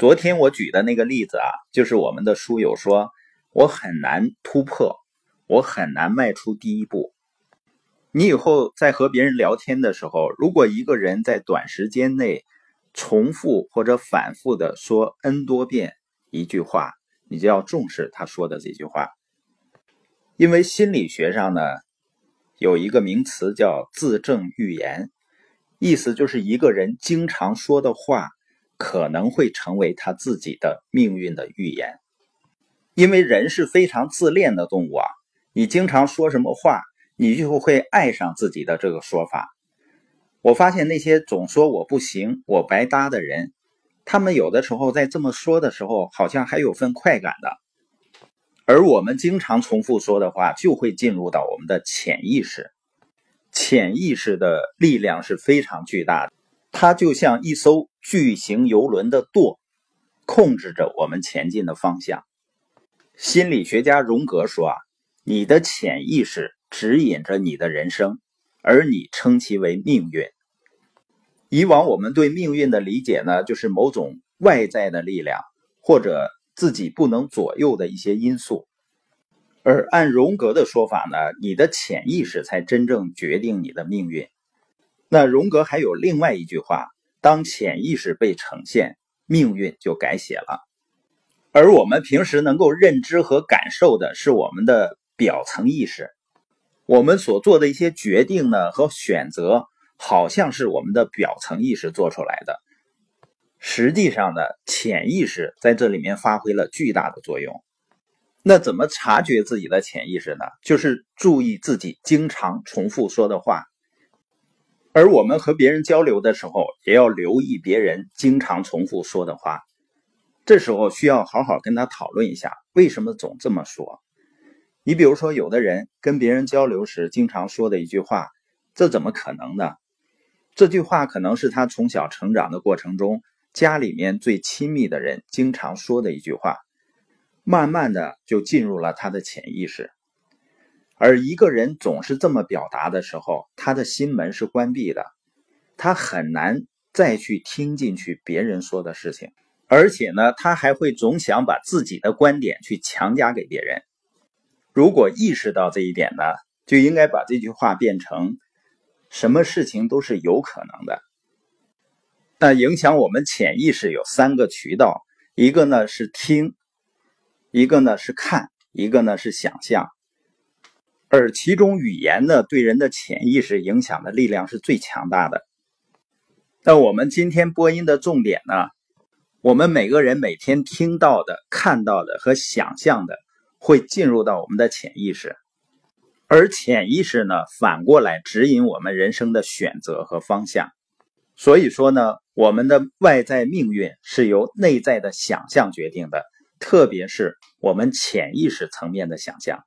昨天我举的那个例子啊，就是我们的书友说，我很难突破，我很难迈出第一步。你以后在和别人聊天的时候，如果一个人在短时间内重复或者反复的说 n 多遍一句话，你就要重视他说的这句话，因为心理学上呢有一个名词叫自证预言，意思就是一个人经常说的话。可能会成为他自己的命运的预言，因为人是非常自恋的动物啊。你经常说什么话，你就会爱上自己的这个说法。我发现那些总说我不行、我白搭的人，他们有的时候在这么说的时候，好像还有份快感的。而我们经常重复说的话，就会进入到我们的潜意识。潜意识的力量是非常巨大的。它就像一艘巨型游轮的舵，控制着我们前进的方向。心理学家荣格说：“啊，你的潜意识指引着你的人生，而你称其为命运。”以往我们对命运的理解呢，就是某种外在的力量，或者自己不能左右的一些因素。而按荣格的说法呢，你的潜意识才真正决定你的命运。那荣格还有另外一句话：当潜意识被呈现，命运就改写了。而我们平时能够认知和感受的是我们的表层意识，我们所做的一些决定呢和选择，好像是我们的表层意识做出来的。实际上呢，潜意识在这里面发挥了巨大的作用。那怎么察觉自己的潜意识呢？就是注意自己经常重复说的话。而我们和别人交流的时候，也要留意别人经常重复说的话。这时候需要好好跟他讨论一下，为什么总这么说？你比如说，有的人跟别人交流时经常说的一句话，这怎么可能呢？这句话可能是他从小成长的过程中，家里面最亲密的人经常说的一句话，慢慢的就进入了他的潜意识。而一个人总是这么表达的时候，他的心门是关闭的，他很难再去听进去别人说的事情，而且呢，他还会总想把自己的观点去强加给别人。如果意识到这一点呢，就应该把这句话变成：什么事情都是有可能的。那影响我们潜意识有三个渠道，一个呢是听，一个呢是看，一个呢是想象。而其中语言呢，对人的潜意识影响的力量是最强大的。那我们今天播音的重点呢，我们每个人每天听到的、看到的和想象的，会进入到我们的潜意识，而潜意识呢，反过来指引我们人生的选择和方向。所以说呢，我们的外在命运是由内在的想象决定的，特别是我们潜意识层面的想象。